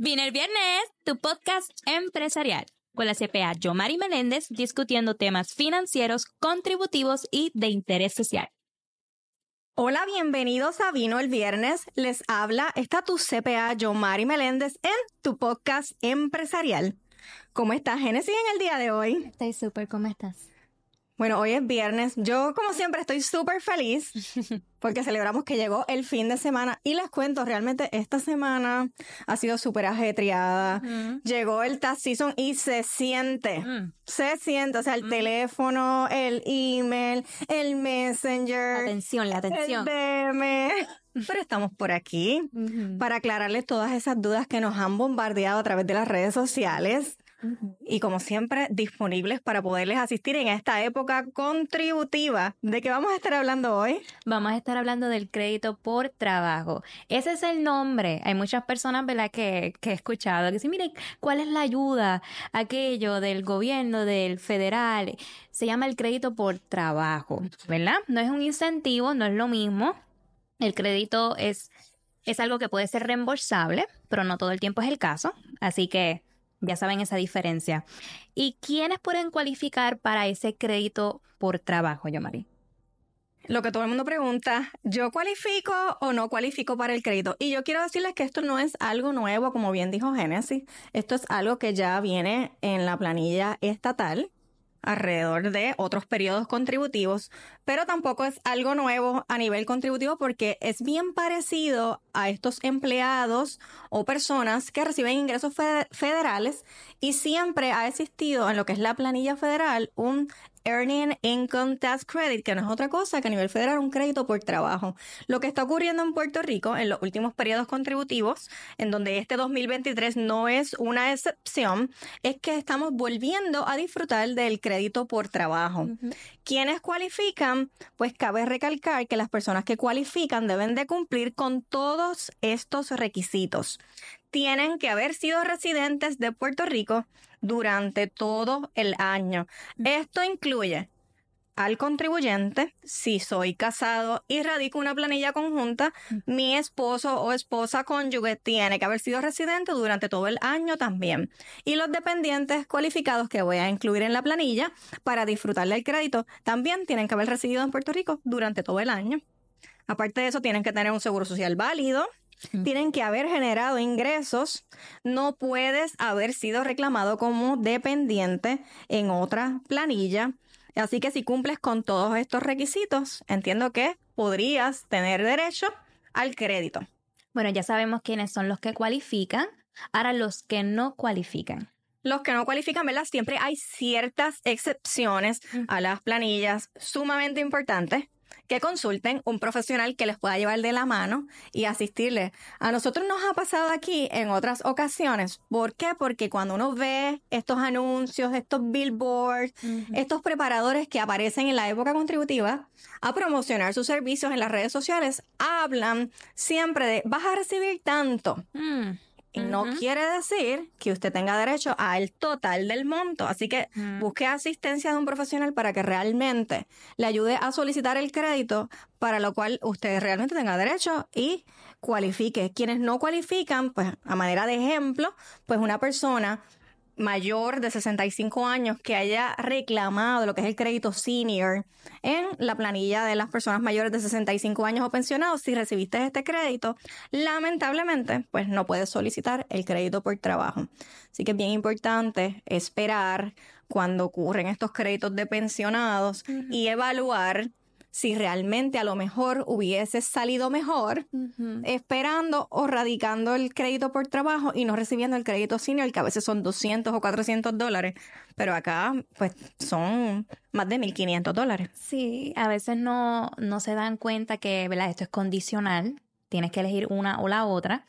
Vine el viernes, tu podcast empresarial, con la CPA Yomari Meléndez discutiendo temas financieros, contributivos y de interés social. Hola, bienvenidos a Vino el Viernes. Les habla esta tu CPA Yomari Meléndez en tu podcast empresarial. ¿Cómo estás, Genesis, en el día de hoy? Estoy súper, ¿cómo estás? Bueno, hoy es viernes. Yo, como siempre, estoy súper feliz porque celebramos que llegó el fin de semana. Y les cuento, realmente esta semana ha sido súper ajetreada. Llegó el tax season y se siente. Mm. Se siente. O sea, el teléfono, el email, el messenger. La atención, la atención. El DM. Pero estamos por aquí para aclararles todas esas dudas que nos han bombardeado a través de las redes sociales Y como siempre disponibles para poderles asistir en esta época contributiva. ¿De qué vamos a estar hablando hoy? Vamos a estar hablando del crédito por trabajo. Ese es el nombre. Hay muchas personas, ¿verdad?, que, que he escuchado que dicen, miren, ¿cuál es la ayuda? Aquello del gobierno, del federal. Se llama el crédito por trabajo, ¿verdad? No es un incentivo, no es lo mismo. El crédito es, es algo que puede ser reembolsable, pero no todo el tiempo es el caso. Así que ya saben esa diferencia. ¿Y quiénes pueden cualificar para ese crédito por trabajo, Yomari? Lo que todo el mundo pregunta, ¿yo cualifico o no cualifico para el crédito? Y yo quiero decirles que esto no es algo nuevo, como bien dijo Génesis. Esto es algo que ya viene en la planilla estatal alrededor de otros periodos contributivos, pero tampoco es algo nuevo a nivel contributivo porque es bien parecido a estos empleados o personas que reciben ingresos fe- federales y siempre ha existido en lo que es la planilla federal un Earning Income Tax Credit, que no es otra cosa que a nivel federal un crédito por trabajo. Lo que está ocurriendo en Puerto Rico en los últimos periodos contributivos, en donde este 2023 no es una excepción, es que estamos volviendo a disfrutar del crédito por trabajo. ¿Quiénes cualifican? Pues cabe recalcar que las personas que cualifican deben de cumplir con todos estos requisitos. Tienen que haber sido residentes de Puerto Rico durante todo el año. Esto incluye al contribuyente, si soy casado y radico una planilla conjunta, mi esposo o esposa cónyuge tiene que haber sido residente durante todo el año también. Y los dependientes cualificados que voy a incluir en la planilla para disfrutar del crédito también tienen que haber residido en Puerto Rico durante todo el año. Aparte de eso, tienen que tener un seguro social válido, tienen que haber generado ingresos, no puedes haber sido reclamado como dependiente en otra planilla. Así que si cumples con todos estos requisitos, entiendo que podrías tener derecho al crédito. Bueno, ya sabemos quiénes son los que cualifican. Ahora los que no cualifican. Los que no cualifican, ¿verdad? Siempre hay ciertas excepciones a las planillas sumamente importantes que consulten un profesional que les pueda llevar de la mano y asistirles. A nosotros nos ha pasado aquí en otras ocasiones. ¿Por qué? Porque cuando uno ve estos anuncios, estos billboards, estos preparadores que aparecen en la época contributiva a promocionar sus servicios en las redes sociales, hablan siempre de vas a recibir tanto. Mm, No quiere decir que usted tenga derecho al total del monto. Así que Mm. busque asistencia de un profesional para que realmente le ayude a solicitar el crédito para lo cual usted realmente tenga derecho y cualifique. Quienes no cualifican, pues a manera de ejemplo, pues una persona mayor de 65 años que haya reclamado lo que es el crédito senior en la planilla de las personas mayores de 65 años o pensionados, si recibiste este crédito, lamentablemente, pues no puedes solicitar el crédito por trabajo. Así que es bien importante esperar cuando ocurren estos créditos de pensionados y evaluar si realmente a lo mejor hubiese salido mejor esperando o radicando el crédito por trabajo y no recibiendo el crédito senior, que a veces son 200 o 400 dólares, pero acá pues son más de 1.500 dólares. Sí, a veces no, no se dan cuenta que ¿verdad? esto es condicional. Tienes que elegir una o la otra.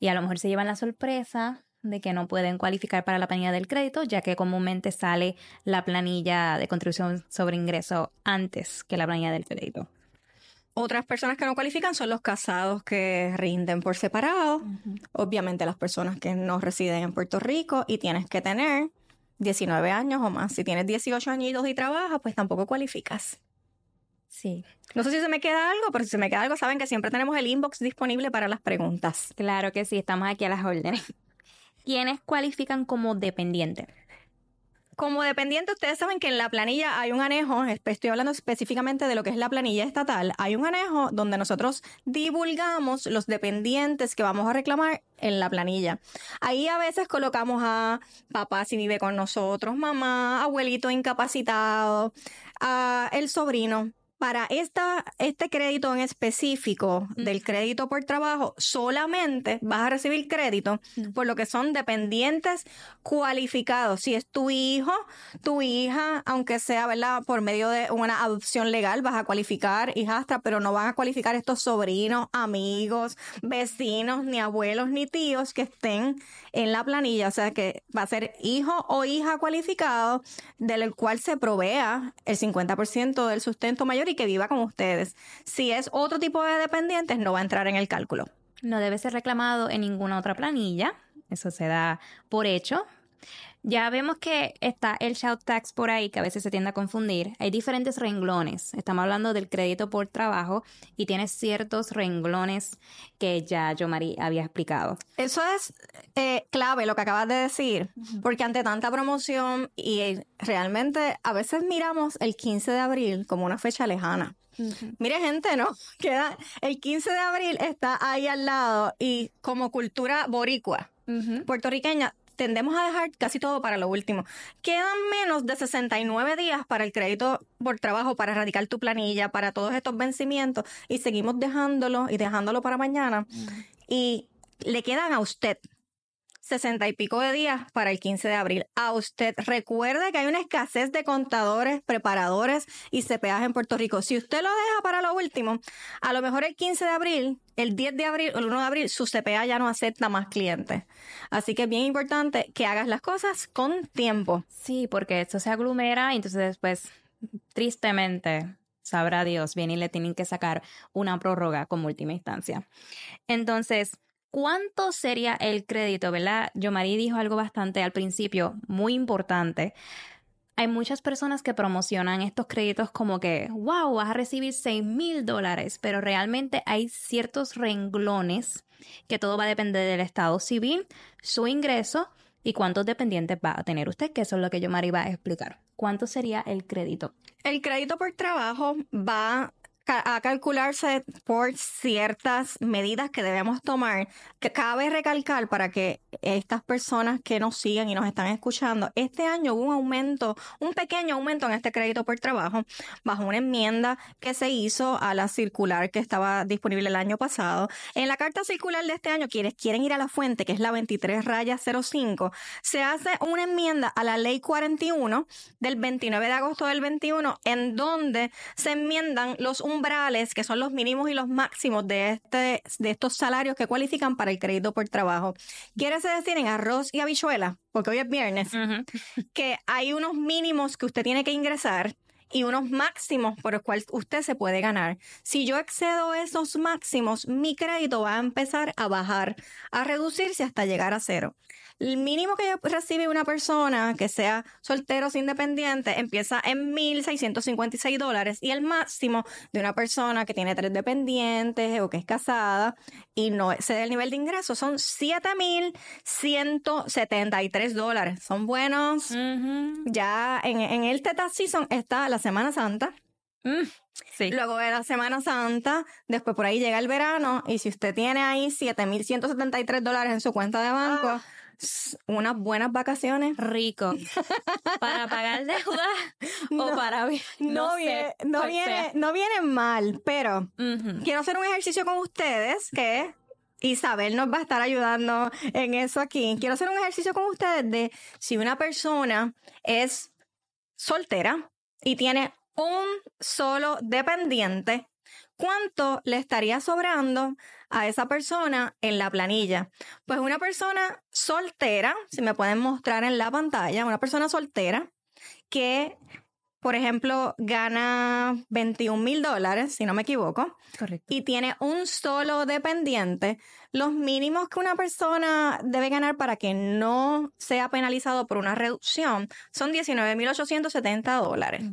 Y a lo mejor se llevan la sorpresa de que no pueden cualificar para la planilla del crédito, ya que comúnmente sale la planilla de contribución sobre ingreso antes que la planilla del crédito. Otras personas que no cualifican son los casados que rinden por separado. Obviamente las personas que no residen en Puerto Rico y tienes que tener 19 años o más. Si tienes 18 añitos y trabajas, pues tampoco cualificas. Sí, No sé si se me queda algo, pero si se me queda algo, saben que siempre tenemos el inbox disponible para las preguntas. claro que sí, estamos aquí a las órdenes. ¿Quiénes cualifican como dependiente? Como dependiente, ustedes saben que en la planilla hay un anejo, estoy hablando específicamente de lo que es la planilla estatal, hay un anejo donde nosotros divulgamos los dependientes que vamos a reclamar en la planilla. Ahí a veces colocamos a papá si vive con nosotros, mamá, abuelito incapacitado, a el sobrino, para esta, este crédito en específico del crédito por trabajo, solamente vas a recibir crédito por lo que son dependientes cualificados. Si es tu hijo, tu hija, aunque sea, ¿verdad? Por medio de una adopción legal, vas a cualificar hijastra, pero no van a cualificar estos sobrinos, amigos, vecinos, ni abuelos, ni tíos que estén en la planilla. O sea que va a ser hijo o hija cualificado, del cual se provea el 50% del sustento mayor que viva con ustedes. Si es otro tipo de dependientes, no va a entrar en el cálculo. No debe ser reclamado en ninguna otra planilla. Eso se da por hecho. Ya vemos que está el shout tax por ahí, que a veces se tiende a confundir. Hay diferentes renglones. Estamos hablando del crédito por trabajo y tiene ciertos renglones que ya yo, Mari, había explicado. Eso es eh, clave lo que acabas de decir, porque ante tanta promoción y realmente a veces miramos el 15 de abril como una fecha lejana. Mire, gente, ¿no? Queda el 15 de abril está ahí al lado y como cultura boricua, puertorriqueña, tendemos a dejar casi todo para lo último. Quedan menos de 69 días para el crédito por trabajo, para erradicar tu planilla, para todos estos vencimientos y seguimos dejándolo y dejándolo para mañana. Y le quedan a usted sesenta y pico de días para el 15 de abril. A usted recuerde que hay una escasez de contadores, preparadores y CPAs en Puerto Rico. Si usted lo deja para lo último, a lo mejor el 15 de abril, el 10 de abril el 1 de abril, su CPA ya no acepta más clientes. Así que es bien importante que hagas las cosas con tiempo. Sí, porque esto se aglomera y entonces después, tristemente, sabrá Dios, viene y le tienen que sacar una prórroga como última instancia. Entonces, ¿Cuánto sería el crédito, verdad? Yo Marí dijo algo bastante al principio, muy importante. Hay muchas personas que promocionan estos créditos como que, wow, vas a recibir 6 mil dólares, pero realmente hay ciertos renglones que todo va a depender del estado civil, su ingreso y cuántos dependientes va a tener usted, que eso es lo que yo Mari va a explicar. ¿Cuánto sería el crédito? El crédito por trabajo va a calcularse por ciertas medidas que debemos tomar, que cabe recalcar para que estas personas que nos siguen y nos están escuchando, este año hubo un aumento, un pequeño aumento en este crédito por trabajo, bajo una enmienda que se hizo a la circular que estaba disponible el año pasado. En la carta circular de este año, quienes quieren ir a la fuente, que es la 23 raya 05, se hace una enmienda a la ley 41 del 29 de agosto del 21, en donde se enmiendan los umbrales, que son los mínimos y los máximos de, este, de estos salarios que cualifican para el crédito por trabajo. Quiere decir en arroz y habichuela, porque hoy es viernes, que hay unos mínimos que usted tiene que ingresar y unos máximos por los cuales usted se puede ganar. Si yo excedo esos máximos, mi crédito va a empezar a bajar, a reducirse hasta llegar a cero. El mínimo que recibe una persona que sea soltero o independiente empieza en 1.656 dólares y el máximo de una persona que tiene tres dependientes o que es casada y no excede el nivel de ingreso son 7.173 dólares. Son buenos. Ya en, en el Teta Season está la Semana Santa. Mm, sí. Luego de la Semana Santa, después por ahí llega el verano y si usted tiene ahí 7.173 dólares en su cuenta de banco, ah unas buenas vacaciones. Rico. para pagar deuda o para no, no, viene, no viene, no viene mal, pero quiero hacer un ejercicio con ustedes que Isabel nos va a estar ayudando en eso aquí. Quiero hacer un ejercicio con ustedes de si una persona es soltera y tiene un solo dependiente, ¿cuánto le estaría sobrando a esa persona en la planilla? Pues una persona soltera, si me pueden mostrar en la pantalla, una persona soltera que, por ejemplo, gana 21 mil dólares, si no me equivoco, y tiene un solo dependiente, los mínimos que una persona debe ganar para que no sea penalizado por una reducción son 19.870 dólares.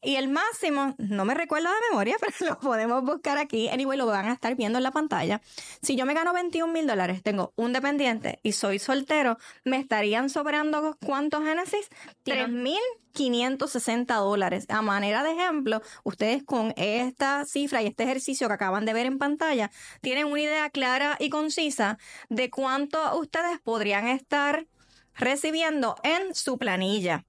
Y el máximo, no me recuerdo de memoria, pero lo podemos buscar aquí. Anyway, lo van a estar viendo en la pantalla. Si yo me gano 21 mil dólares, tengo un dependiente y soy soltero, me estarían sobrando cuántos Génesis? 3 mil 560 dólares. A manera de ejemplo, ustedes con esta cifra y este ejercicio que acaban de ver en pantalla, tienen una idea clara y concisa de cuánto ustedes podrían estar recibiendo en su planilla.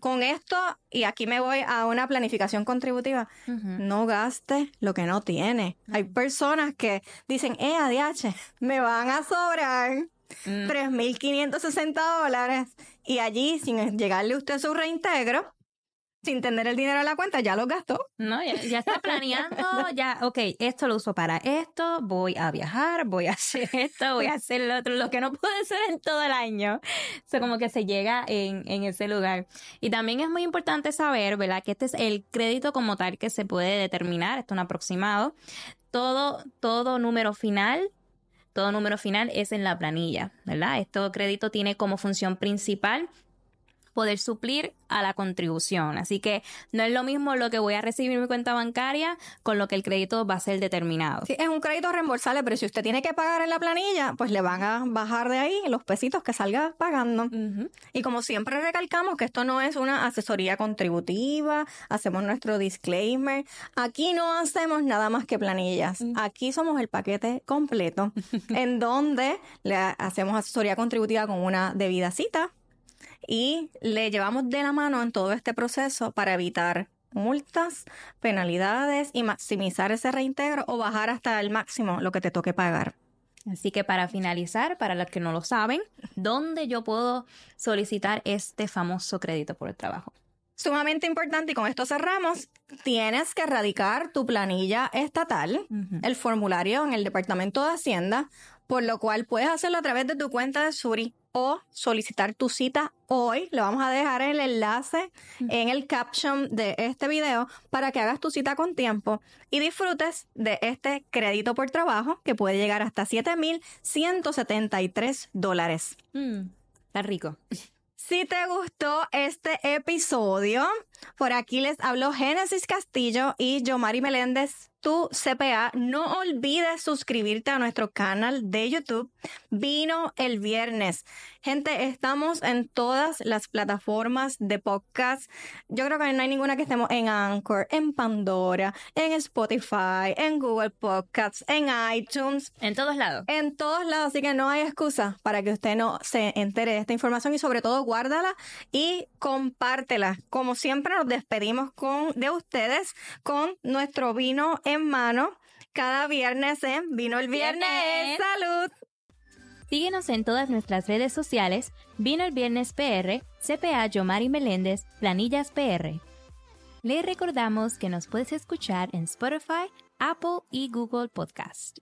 Con esto, y aquí me voy a una planificación contributiva, no gaste lo que no tiene. Hay personas que dicen, eh, ADH, me van a sobrar 3.560 mm. dólares y allí, sin llegarle usted su reintegro, sin tener el dinero en la cuenta, ya lo gastó. No, ya, está planeando, ya, ok, esto lo uso para esto, voy a viajar, voy a hacer esto, voy a hacer lo otro, lo que no puede ser en todo el año. Eso como que se llega en, en ese lugar. Y también es muy importante saber, ¿verdad? Que este es el crédito como tal que se puede determinar, esto es un aproximado. Todo, todo número final todo número final es en la planilla, ¿verdad? Este crédito tiene como función principal poder suplir a la contribución. Así que no es lo mismo lo que voy a recibir en mi cuenta bancaria con lo que el crédito va a ser determinado. Sí, es un crédito reembolsable, pero si usted tiene que pagar en la planilla, pues le van a bajar de ahí los pesitos que salga pagando. Y como siempre recalcamos que esto no es una asesoría contributiva, hacemos nuestro disclaimer. Aquí no hacemos nada más que planillas. Aquí somos el paquete completo en donde le hacemos asesoría contributiva con una debida cita y le llevamos de la mano en todo este proceso para evitar multas, penalidades y maximizar ese reintegro o bajar hasta el máximo lo que te toque pagar. Así que para finalizar, para los que no lo saben, ¿dónde yo puedo solicitar este famoso crédito por el trabajo? Sumamente importante y con esto cerramos, tienes que radicar tu planilla estatal, el formulario en el Departamento de Hacienda, por lo cual puedes hacerlo a través de tu cuenta de Suri o solicitar tu cita hoy. Le vamos a dejar el enlace en el caption de este video para que hagas tu cita con tiempo y disfrutes de este crédito por trabajo que puede llegar hasta 7.173 dólares. Mm, está rico. Si te gustó este episodio, por aquí les hablo Génesis Castillo y Yomari Meléndez tu CPA, no olvides suscribirte a nuestro canal de YouTube. Vino el viernes. Gente, estamos en todas las plataformas de podcast. Yo creo que no hay ninguna que estemos en Anchor, en Pandora, en Spotify, en Google Podcasts, en iTunes. En todos lados. En todos lados. Así que no hay excusa para que usted no se entere de esta información y sobre todo guárdala y compártela. Como siempre nos despedimos con, de ustedes con nuestro vino en mano cada viernes en Vino el Viernes. ¡Salud! Síguenos en todas nuestras redes sociales, Vino el Viernes PR, CPA Yomari Meléndez, Planillas PR. Le recordamos que nos puedes escuchar en Spotify, Apple y Google Podcast.